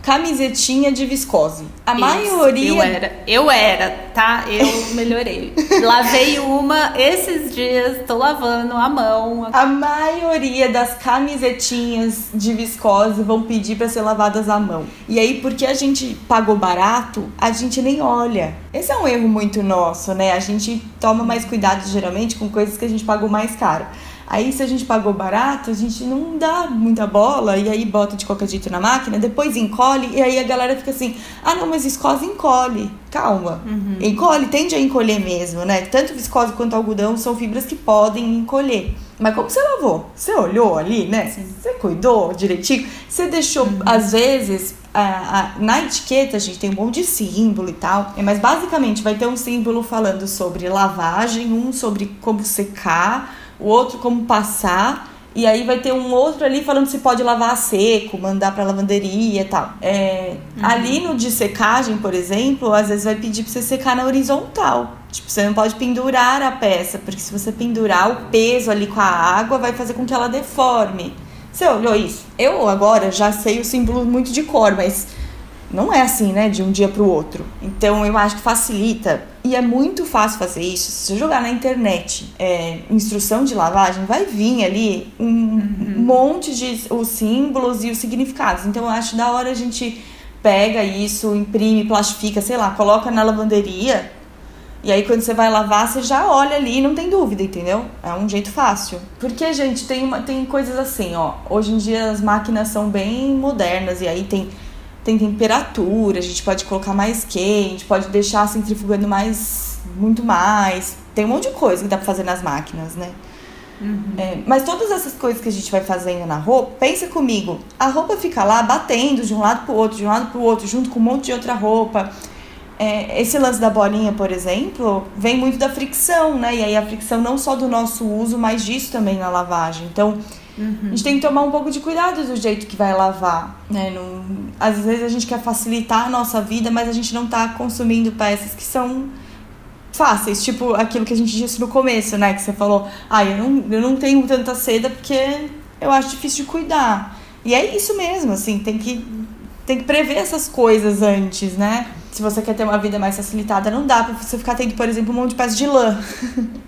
Camisetinha de viscose. A Isso, maioria. Eu era, eu era, tá? Eu melhorei. Lavei uma esses dias, tô lavando a mão. A maioria das camisetinhas de viscose vão pedir para ser lavadas à mão. E aí, porque a gente pagou barato, a gente nem olha. Esse é um erro muito nosso, né? A gente toma mais cuidado geralmente com coisas que a gente pagou mais caro. Aí, se a gente pagou barato, a gente não dá muita bola e aí bota de qualquer jeito na máquina, depois encolhe e aí a galera fica assim: ah, não, mas viscose encolhe. Calma. Uhum. Encolhe, tende a encolher mesmo, né? Tanto viscose quanto algodão são fibras que podem encolher. Mas como você lavou? Você olhou ali, né? Sim. Você cuidou direitinho? Você deixou, uhum. às vezes, a, a, na etiqueta a gente tem um monte de símbolo e tal, mas basicamente vai ter um símbolo falando sobre lavagem, um sobre como secar o outro como passar E aí vai ter um outro ali falando se pode lavar a seco, mandar pra lavanderia e tal. É, uhum. Ali no de secagem, por exemplo, às vezes vai pedir pra você secar na horizontal. Tipo, você não pode pendurar a peça, porque se você pendurar, o peso ali com a água vai fazer com que ela deforme. Você olhou isso? Eu agora já sei o símbolo muito de cor, mas não é assim, né, de um dia para o outro. Então eu acho que facilita. E é muito fácil fazer isso. Se você jogar na internet é, instrução de lavagem, vai vir ali um uhum. monte de os símbolos e os significados. Então eu acho da hora a gente pega isso, imprime, plastifica, sei lá, coloca na lavanderia. E aí quando você vai lavar, você já olha ali e não tem dúvida, entendeu? É um jeito fácil. Porque, gente, tem, uma, tem coisas assim, ó. Hoje em dia as máquinas são bem modernas e aí tem tem temperatura, a gente pode colocar mais quente, pode deixar centrifugando mais, muito mais. Tem um monte de coisa que dá pra fazer nas máquinas, né? Uhum. É, mas todas essas coisas que a gente vai fazendo na roupa, pensa comigo, a roupa fica lá batendo de um lado pro outro, de um lado pro outro, junto com um monte de outra roupa. É, esse lance da bolinha, por exemplo, vem muito da fricção, né? E aí a fricção não só do nosso uso, mas disso também na lavagem. Então, Uhum. A gente tem que tomar um pouco de cuidado do jeito que vai lavar, né? Não, às vezes a gente quer facilitar a nossa vida, mas a gente não tá consumindo peças que são fáceis, tipo aquilo que a gente disse no começo, né? Que você falou, ah, eu não, eu não tenho tanta seda porque eu acho difícil de cuidar. E é isso mesmo, assim, tem que, tem que prever essas coisas antes, né? Se você quer ter uma vida mais facilitada, não dá pra você ficar tendo, por exemplo, um monte de peças de lã.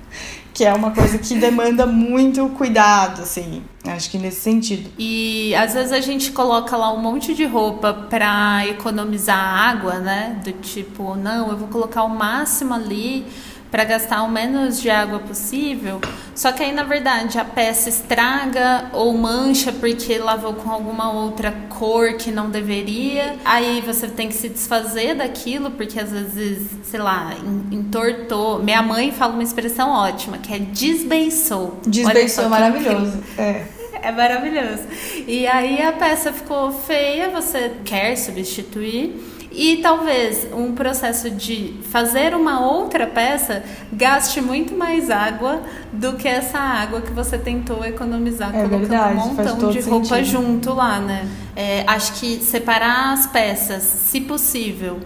que é uma coisa que demanda muito cuidado, assim. Acho que nesse sentido. E às vezes a gente coloca lá um monte de roupa para economizar água, né? Do tipo, não, eu vou colocar o máximo ali para gastar o menos de água possível. Só que aí, na verdade, a peça estraga ou mancha porque lavou com alguma outra cor que não deveria. Aí você tem que se desfazer daquilo porque às vezes, sei lá, entortou. Minha mãe fala uma expressão ótima que é desbeiçou. Desbeiçou é maravilhoso. É. É maravilhoso. E aí a peça ficou feia, você quer substituir e talvez um processo de fazer uma outra peça gaste muito mais água do que essa água que você tentou economizar é colocando verdade, um montão de roupa sentido. junto lá, né? É, acho que separar as peças, se possível,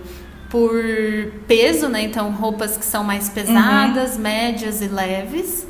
por peso, né? Então, roupas que são mais pesadas, uhum. médias e leves,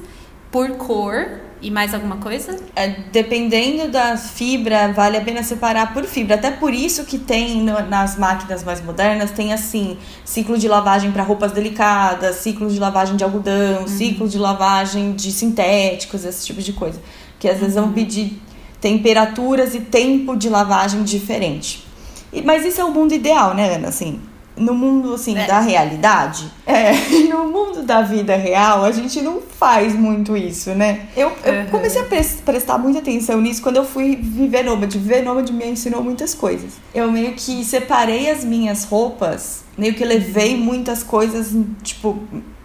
por cor e mais alguma coisa? É, dependendo da fibra, vale a pena separar por fibra. Até por isso que tem no, nas máquinas mais modernas, tem assim, ciclo de lavagem para roupas delicadas, ciclo de lavagem de algodão, uhum. ciclo de lavagem de sintéticos, esse tipo de coisa. Que às vezes vão uhum. pedir temperaturas e tempo de lavagem diferente. E, mas isso é o mundo ideal, né, Ana? Assim, no mundo assim é. da realidade, é, no mundo da vida real, a gente não faz muito isso, né? Eu, eu uhum. comecei a prestar muita atenção nisso quando eu fui viver nômade. Viver nômade me ensinou muitas coisas. Eu meio que separei as minhas roupas, meio que levei muitas coisas, tipo,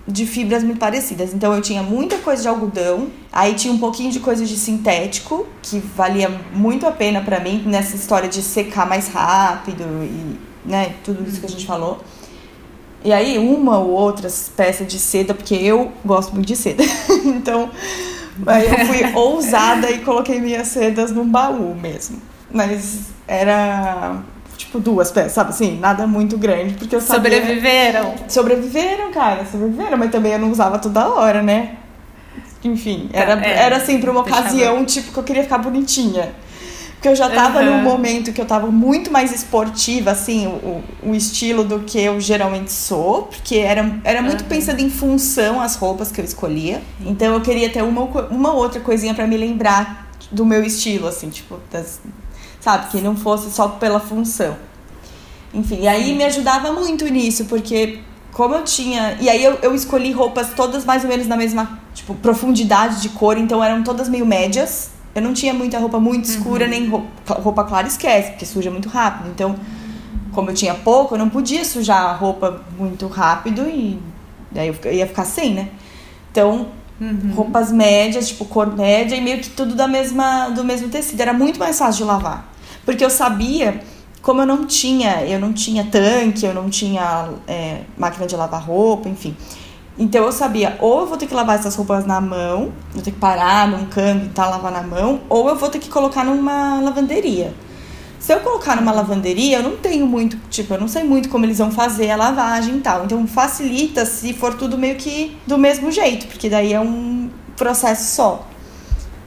de fibras muito parecidas. Então eu tinha muita coisa de algodão, aí tinha um pouquinho de coisa de sintético, que valia muito a pena para mim nessa história de secar mais rápido e né? Tudo isso que a gente falou. E aí, uma ou outra peça de seda, porque eu gosto muito de seda. então, aí eu fui ousada e coloquei minhas sedas num baú mesmo. Mas era tipo duas peças, sabe assim? Nada muito grande, porque eu sabia... Sobreviveram? Sobreviveram, cara, sobreviveram, mas também eu não usava toda hora, né? Enfim, era, é, era pra uma ocasião, tipo, que eu queria ficar bonitinha. Porque eu já tava uhum. num momento que eu tava muito mais esportiva, assim, o, o estilo do que eu geralmente sou, porque era, era muito uhum. pensando em função as roupas que eu escolhia. Então eu queria ter uma, uma outra coisinha para me lembrar do meu estilo, assim, tipo, das, sabe, que não fosse só pela função. Enfim, e aí me ajudava muito nisso, porque como eu tinha. E aí eu, eu escolhi roupas todas mais ou menos na mesma, tipo, profundidade de cor, então eram todas meio médias. Eu não tinha muita roupa muito escura, uhum. nem roupa, roupa clara esquece, porque suja muito rápido. Então, como eu tinha pouco, eu não podia sujar a roupa muito rápido e daí eu ia ficar sem, né? Então, uhum. roupas médias, tipo cor média e meio que tudo da mesma, do mesmo tecido. Era muito mais fácil de lavar. Porque eu sabia, como eu não tinha, eu não tinha tanque, eu não tinha é, máquina de lavar roupa, enfim. Então eu sabia, ou eu vou ter que lavar essas roupas na mão, vou ter que parar num câmbio e tá, lavar na mão, ou eu vou ter que colocar numa lavanderia. Se eu colocar numa lavanderia, eu não tenho muito, tipo, eu não sei muito como eles vão fazer a lavagem e tal. Então facilita se for tudo meio que do mesmo jeito, porque daí é um processo só.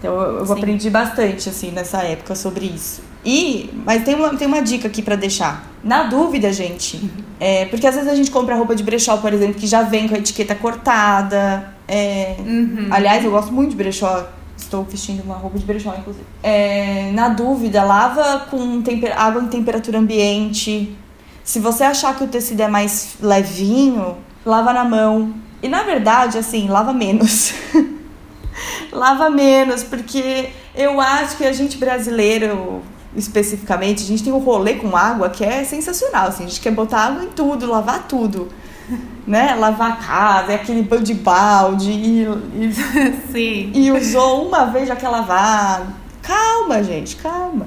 Então eu, eu aprendi bastante, assim, nessa época sobre isso. E, mas tem uma, tem uma dica aqui para deixar. Na dúvida, gente, é, porque às vezes a gente compra roupa de brechó, por exemplo, que já vem com a etiqueta cortada. É, Uhum. Aliás, eu gosto muito de brechó. Estou vestindo uma roupa de brechó, inclusive. É, na dúvida, lava com temper- água em temperatura ambiente. Se você achar que o tecido é mais levinho, lava na mão. E na verdade, assim, lava menos. lava menos, porque eu acho que a gente brasileiro, especificamente, a gente tem um rolê com água que é sensacional. Assim, a gente quer botar água em tudo, lavar tudo. Né? Lavar a casa, é aquele banho de balde e, e Sim. e usou uma vez já quer lavar. Calma, gente, calma.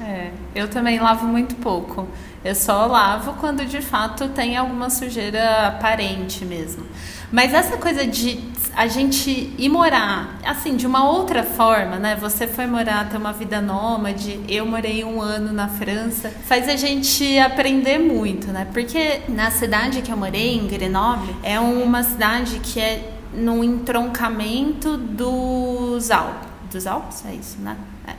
É, eu também lavo muito pouco. Eu só lavo quando de fato tem alguma sujeira aparente mesmo. Mas essa coisa de a gente ir morar, assim, de uma outra forma, né? Você foi morar, ter uma vida nômade, eu morei um ano na França, faz a gente aprender muito, né? Porque na cidade que eu morei, em Grenoble, é uma cidade que é no entroncamento dos Alpes. Dos Alpes? É isso, né? É.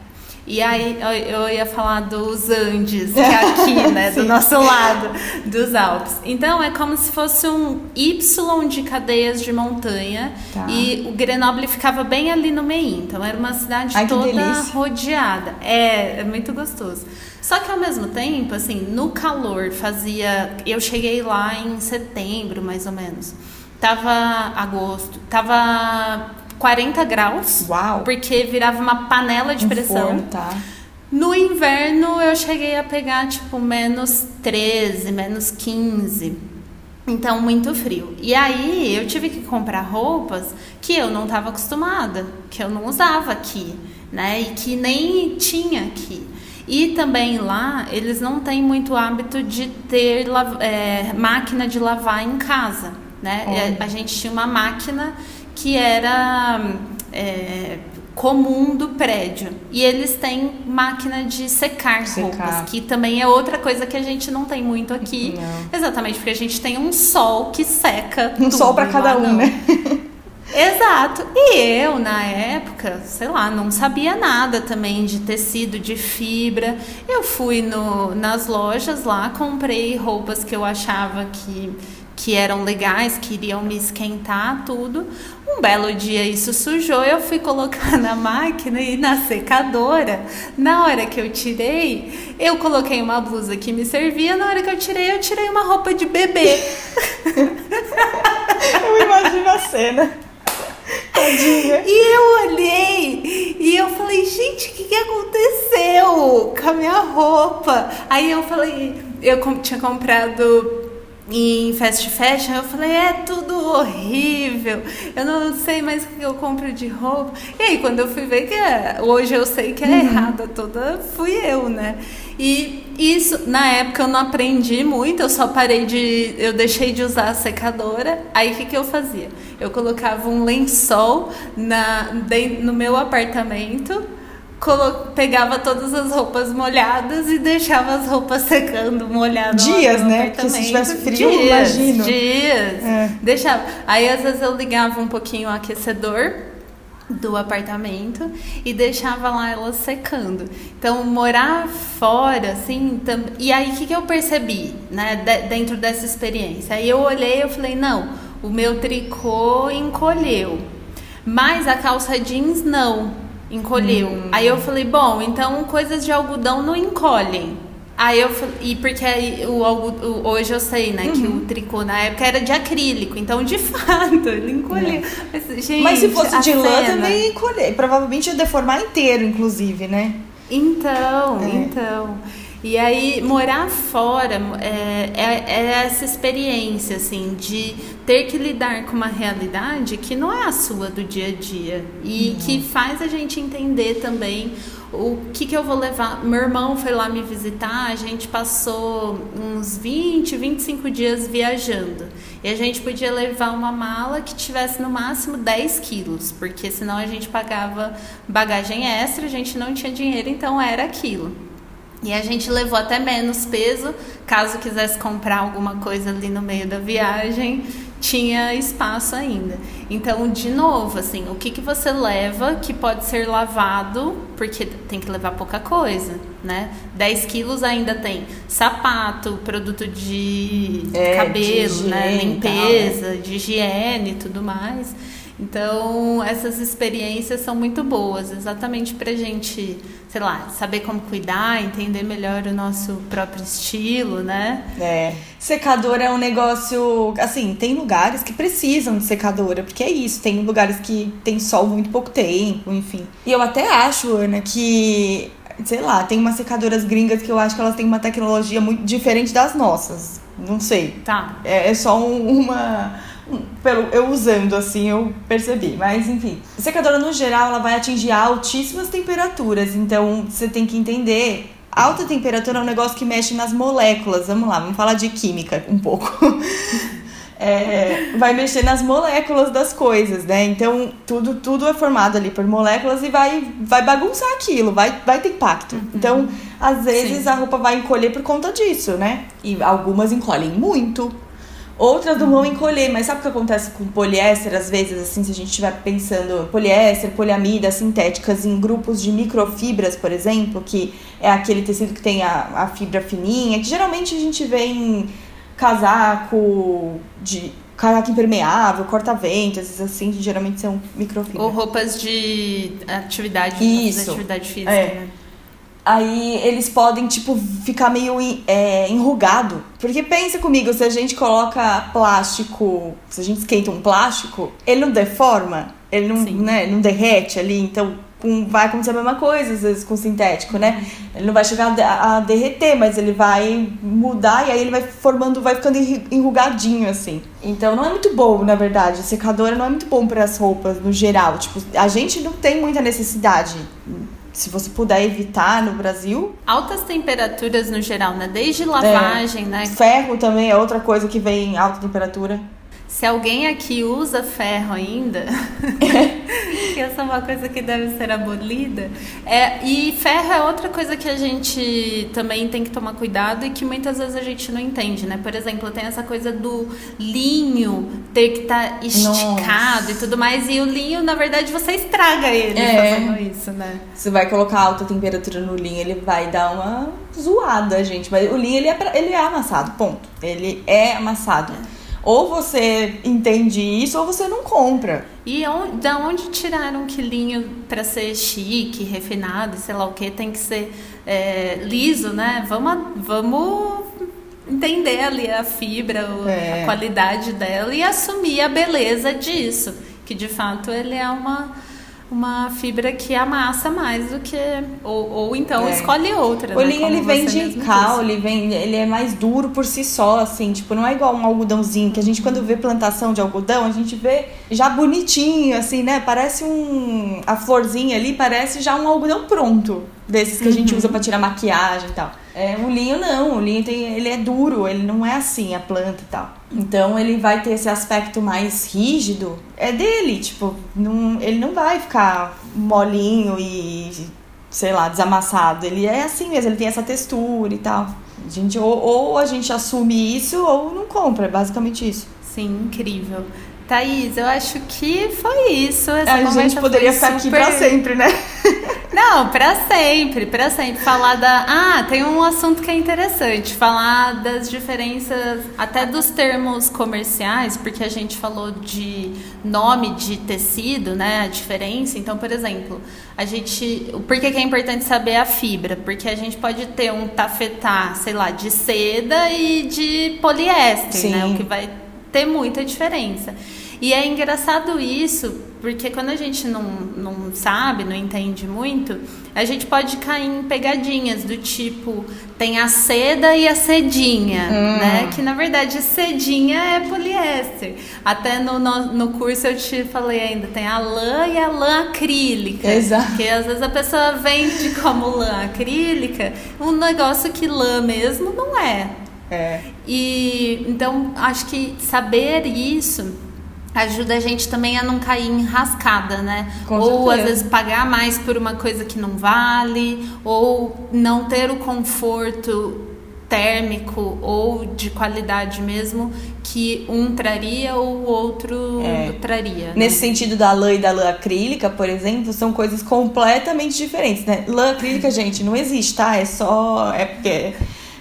E aí eu, ia falar dos Andes, que é aqui, né, do nosso lado, dos Alpes. Então é como se fosse um Y de cadeias de montanha Tá. e o Grenoble ficava bem ali no meio. Então era uma cidade Ai, toda rodeada. É, é muito gostoso. Só que ao mesmo tempo, assim, no calor fazia. Eu cheguei lá em setembro, mais ou menos. Tava agosto, tava 40 graus. Uau. Porque virava uma panela de Um pressão. forno, tá? No inverno eu cheguei a pegar tipo menos 13, menos 15. Então, muito frio. E aí eu tive que comprar roupas que eu não estava acostumada, que eu não usava aqui, né? E que nem tinha aqui. E também lá eles não têm muito hábito de ter é, máquina de lavar em casa, né? A- A gente tinha uma máquina que era é, comum do prédio. E eles têm máquina de secar, Secar. roupas, que também é outra coisa que a gente não tem muito aqui. Não. Exatamente, porque a gente tem um sol que seca. Um sol pra cada um, né? Exato. E eu, na época, sei lá, não sabia nada também de tecido, de fibra. Eu fui no, nas lojas lá, comprei roupas que eu achava que, que eram legais, que iriam me esquentar, tudo. Um belo dia isso sujou, eu fui colocar na máquina e na secadora. Na hora que eu tirei, eu coloquei uma blusa que me servia. Na hora que eu tirei, eu tirei uma roupa de bebê. Eu imagino a cena. Tadinha. E eu olhei e eu falei, gente, o que, que aconteceu com a minha roupa? Aí eu falei, eu tinha comprado em Fast Fashion, eu falei, é tudo horrível, eu não sei mais o que eu compro de roupa. E aí, quando eu fui ver que é- hoje eu sei que é errada toda, fui eu, né? E isso, na época eu não aprendi muito, eu só parei de. Eu deixei de usar a secadora. Aí o que, que eu fazia? Eu colocava um lençol na, de- no meu apartamento, pegava todas as roupas molhadas e deixava as roupas secando molhadas. Dias, né? Porque se tivesse frio, dias, imagino. Dias. É. Deixava. Aí às vezes eu ligava um pouquinho o aquecedor do apartamento e deixava lá ela secando. Então, morar fora, assim, tam... e aí o que, que eu percebi, né, de- dentro dessa experiência? Aí eu olhei e eu falei, não, o meu tricô encolheu, mas a calça jeans não encolheu. Hum. Aí eu falei, bom, então coisas de algodão não encolhem. Aí eu falei, e porque o, o- hoje eu sei, né, que Uhum. o tricô na época era de acrílico, então de fato ele encolheu. Mas, gente, Mas se fosse de lã cena. também ia encolher. Provavelmente ia deformar inteiro, inclusive, né? Então, É. então. E aí, morar fora é, é, é, essa experiência, assim, de ter que lidar com uma realidade que não é a sua do dia a dia. E uhum. que faz a gente entender também o que, que eu vou levar. Meu irmão foi lá me visitar, a gente passou uns 20, 25 dias viajando. E a gente podia levar uma mala que tivesse no máximo 10 quilos, porque senão a gente pagava bagagem extra, a gente não tinha dinheiro, então era aquilo. E a gente levou até menos peso, caso quisesse comprar alguma coisa ali no meio da viagem, tinha espaço ainda. Então, de novo, assim, o que, que você leva que pode ser lavado, porque tem que levar pouca coisa, né? 10 quilos ainda tem sapato, produto de é, cabelo, de né? Limpeza, tal, né? de higiene e tudo mais. Então, essas experiências são muito boas, exatamente para gente, sei lá, saber como cuidar, entender melhor o nosso próprio estilo, né? É. Secadora é um negócio. Assim, tem lugares que precisam de secadora, porque é isso, tem lugares que tem sol muito pouco tempo, enfim. E eu até acho, Ana, que. Sei lá, tem umas secadoras gringas que eu acho que elas têm uma tecnologia muito diferente das nossas. Não sei. Tá. É, é só um, uma pelo eu usando assim, eu percebi. Mas enfim, secadora no geral ela vai atingir altíssimas temperaturas, então você tem que entender. Alta temperatura é um negócio que mexe nas moléculas. Vamos lá, vamos falar de química um pouco. É, vai mexer nas moléculas das coisas, né? Então tudo, tudo é formado ali por moléculas e vai, vai bagunçar aquilo, vai, vai ter impacto. Uhum. Então, às vezes Sim. a roupa vai encolher por conta disso, né? E algumas encolhem muito, Outras não vão encolher, mas sabe o que acontece com poliéster, às vezes, assim, se a gente estiver pensando poliéster, poliamida, sintéticas em grupos de microfibras, por exemplo, que é aquele tecido que tem a, a fibra fininha, que geralmente a gente vê em casaco de casaco impermeável, corta-vento, esses assim, que geralmente são microfibras. Ou roupas de atividade, Isso. atividade física, é. né? Aí eles podem, tipo, ficar meio é, enrugado. Porque pensa comigo, se a gente coloca plástico, se a gente esquenta um plástico, ele não deforma, ele não, né, não derrete ali, então com, vai acontecer a mesma coisa, às vezes, com sintético, né? Ele não vai chegar a, a, derreter, mas ele vai mudar e aí ele vai formando, vai ficando enrugadinho, assim. Então não é muito bom, na verdade. A secadora não é muito bom para as roupas, no geral. Tipo, a gente não tem muita necessidade se você puder evitar no Brasil. Altas temperaturas no geral, né? Desde lavagem, é. né? Ferro também é outra coisa que vem em alta temperatura. Se alguém aqui usa ferro ainda, que essa é uma coisa que deve ser abolida. É, e ferro é outra coisa que a gente também tem que tomar cuidado e que muitas vezes a gente não entende, né? Por exemplo, tem essa coisa do linho ter que estar tá esticado Nossa. e tudo mais. E o linho, na verdade, você estraga ele é. fazendo isso, né? Você vai colocar alta temperatura no linho, ele vai dar uma zoada, gente. Mas o linho, ele é, pra, ele é amassado, ponto. Ele é amassado. É. Ou você entende isso ou você não compra. E da onde tiraram que linho para ser chique, refinado, sei lá o que, tem que ser é, liso, né? Vamos, vamos entender ali a fibra, é. a qualidade dela e assumir a beleza disso. Que de fato ele é uma uma fibra que amassa mais do que ou, ou então é. escolhe outra. O né? linho ele vem de caule, ele vem, ele é mais duro por si só, assim, tipo não é igual um algodãozinho que a gente quando vê plantação de algodão a gente vê já bonitinho, assim, né? Parece um a florzinha ali parece já um algodão pronto desses que a gente uhum. usa para tirar maquiagem e tal. É, o linho não, o linho tem, ele é duro, ele não é assim a planta e tal. Então ele vai ter esse aspecto mais rígido, é dele, tipo, não, ele não vai ficar molinho e, sei lá, desamassado. Ele é assim mesmo, ele tem essa textura e tal. A gente, ou, ou a gente assume isso ou não compra, é basicamente isso. Sim, incrível. Thaís, eu acho que foi isso. Essa a gente poderia ficar super... aqui pra sempre, né? Não, para sempre, para sempre. Falar da. Ah, tem um assunto que é interessante. Falar das diferenças, até dos termos comerciais, porque a gente falou de nome de tecido, né? A diferença. Então, por exemplo, a gente. Por que, que é importante saber a fibra? Porque a gente pode ter um tafetá, sei lá, de seda e de poliéster, Sim. né? O que vai ter muita diferença. E é engraçado isso porque quando a gente não, não sabe, não entende muito, a gente pode cair em pegadinhas do tipo, tem a seda e a sedinha, hum. né? Que na verdade sedinha é poliéster. Até no, no, no, curso eu te falei ainda, tem a lã e a lã acrílica. Exato. Porque às vezes a pessoa vende como lã acrílica um negócio que lã mesmo não é. É. E então acho que saber isso ajuda a gente também a não cair em rascada, né? Com ou certeza. às vezes pagar mais por uma coisa que não vale, ou não ter o conforto térmico ou de qualidade mesmo que um traria ou o outro É. traria. né? Nesse sentido da lã e da lã acrílica, por exemplo, são coisas completamente diferentes, né? Lã acrílica, gente, não existe, tá? É só. É porque.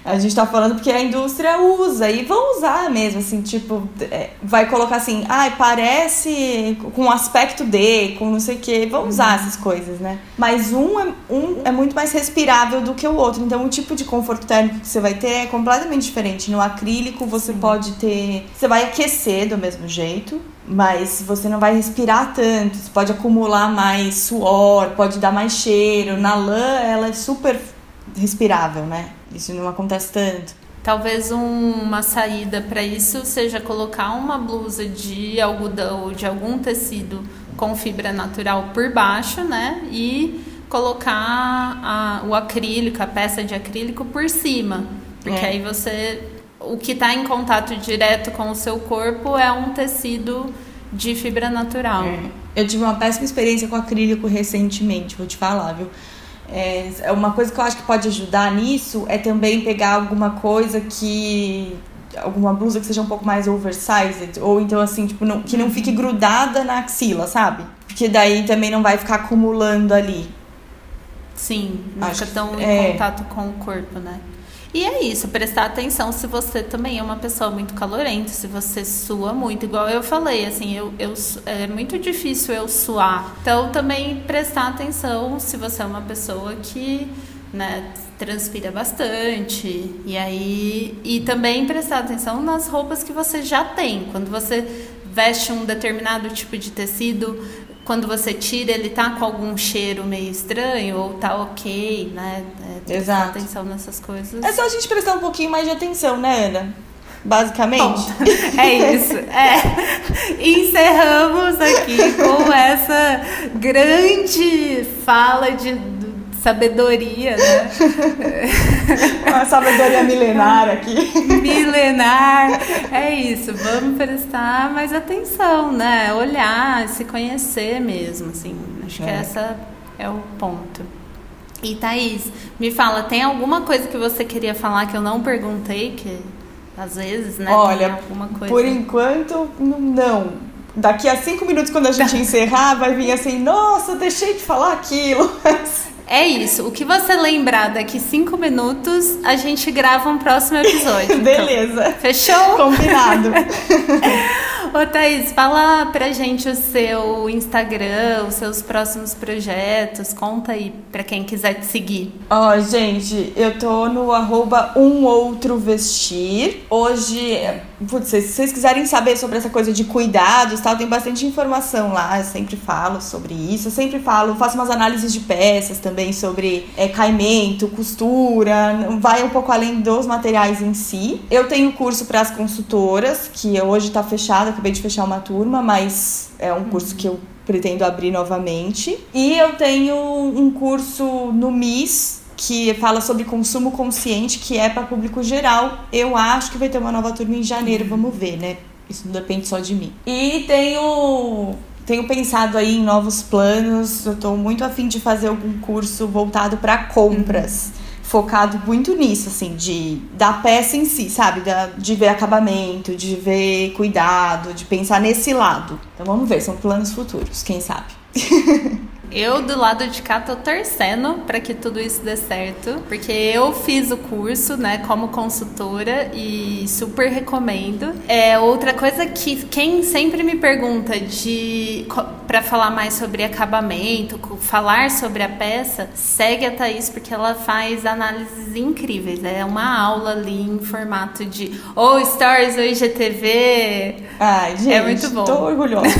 A gente tá falando porque a indústria usa e vão usar mesmo, assim, tipo, é, vai colocar assim, ai, parece com aspecto de, com não sei o que, vão usar essas coisas, né? Mas um é, um é muito mais respirável do que o outro, então o tipo de conforto térmico que você vai ter é completamente diferente. No acrílico você pode ter, você vai aquecer do mesmo jeito, mas você não vai respirar tanto, você pode acumular mais suor, pode dar mais cheiro. Na lã, ela é super respirável, né? Isso não acontece tanto. Talvez um- uma saída para isso seja colocar uma blusa de algodão ou de algum tecido com fibra natural por baixo, né? E colocar a- o acrílico, a peça de acrílico por cima. Porque É. aí você. O que está em contato direto com o seu corpo é um tecido de fibra natural. Eu tive uma péssima experiência com acrílico recentemente, vou te falar, viu? É, é uma coisa que eu acho que pode ajudar nisso é também pegar alguma coisa que. alguma blusa que seja um pouco mais oversized, ou então assim, tipo, não- que não fique grudada na axila, sabe? Porque daí também não vai ficar acumulando ali. Sim, não Acho fica tão que- em é. contato com o corpo, né? E é isso, prestar atenção se você também é uma pessoa muito calorenta, se você sua muito, igual eu falei, assim, eu, eu é muito difícil eu suar. Então também prestar atenção se você é uma pessoa que, né, transpira bastante. E aí e também prestar atenção nas roupas que você já tem. Quando você veste um determinado tipo de tecido, quando você tira, ele tá com algum cheiro meio estranho ou tá ok, né? É, Exato. atenção nessas coisas. É só a gente prestar um pouquinho mais de atenção, né, Ana? Basicamente. Bom, é isso. É. Encerramos aqui com essa grande fala de sabedoria, né? Uma sabedoria milenar aqui. milenar. É isso, vamos prestar mais atenção, né? Olhar, se conhecer mesmo, assim. Acho que É. essa é o ponto. E Thaís, me fala, tem alguma coisa que você queria falar que eu não perguntei, que às vezes, né? Olha, alguma coisa. por enquanto, não. Daqui a cinco minutos, quando a gente encerrar, vai vir assim, nossa, deixei de falar aquilo. É isso. O que você lembrar daqui cinco minutos, a gente grava um próximo episódio. então. Beleza. Fechou? Combinado. Ô Thaís, fala pra gente o seu Instagram, os seus próximos projetos. Conta aí pra quem quiser te seguir. Ó, gente, eu tô no arroba um outro vestir. Hoje, putz, se vocês quiserem saber sobre essa coisa de cuidados tal, tem bastante informação lá. Eu sempre falo sobre isso. Eu sempre falo, faço umas análises de peças também sobre é, caimento, costura. Vai um pouco além dos materiais em si. Eu tenho curso para as consultoras, que hoje tá fechado, acabei de fechar uma turma, mas é um curso que eu pretendo abrir novamente. E eu tenho um curso no MIS que fala sobre consumo consciente, que é para público geral. Eu acho que vai ter uma nova turma em janeiro, vamos ver, né? Isso não depende só de mim. E tenho tenho pensado aí em novos planos. Eu tô muito afim de fazer algum curso voltado para compras. Focado muito nisso, assim, de da peça em si, sabe? Da, de ver acabamento, de ver cuidado, de pensar nesse lado. Então vamos ver, são planos futuros, quem sabe. Eu, do lado de cá, tô torcendo para que tudo isso dê certo, porque eu fiz o curso, né, como consultora e super recomendo. É outra coisa que quem sempre me pergunta de para falar mais sobre acabamento, falar sobre a peça, segue a Thaís porque ela faz análises incríveis. É uma aula ali em formato de ou Stories ou IGTV. Ai, gente, É muito bom. tô orgulhosa.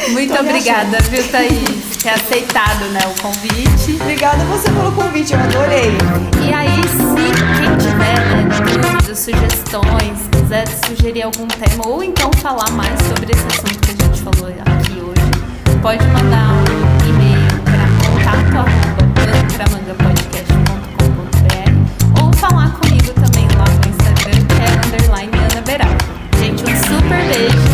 Muito obrigada, achando. viu, Thaís, feliz ter aceitado né, o convite. Obrigada você pelo convite, eu adorei. E aí, se quem tiver né, sugestões, quiser sugerir algum tema ou então falar mais sobre esse assunto que a gente falou aqui hoje, pode mandar um e-mail para contato.pancramangapodcast.com.br ou falar comigo também lá no Instagram, que é underline Ana Beraldo. Gente, um super beijo.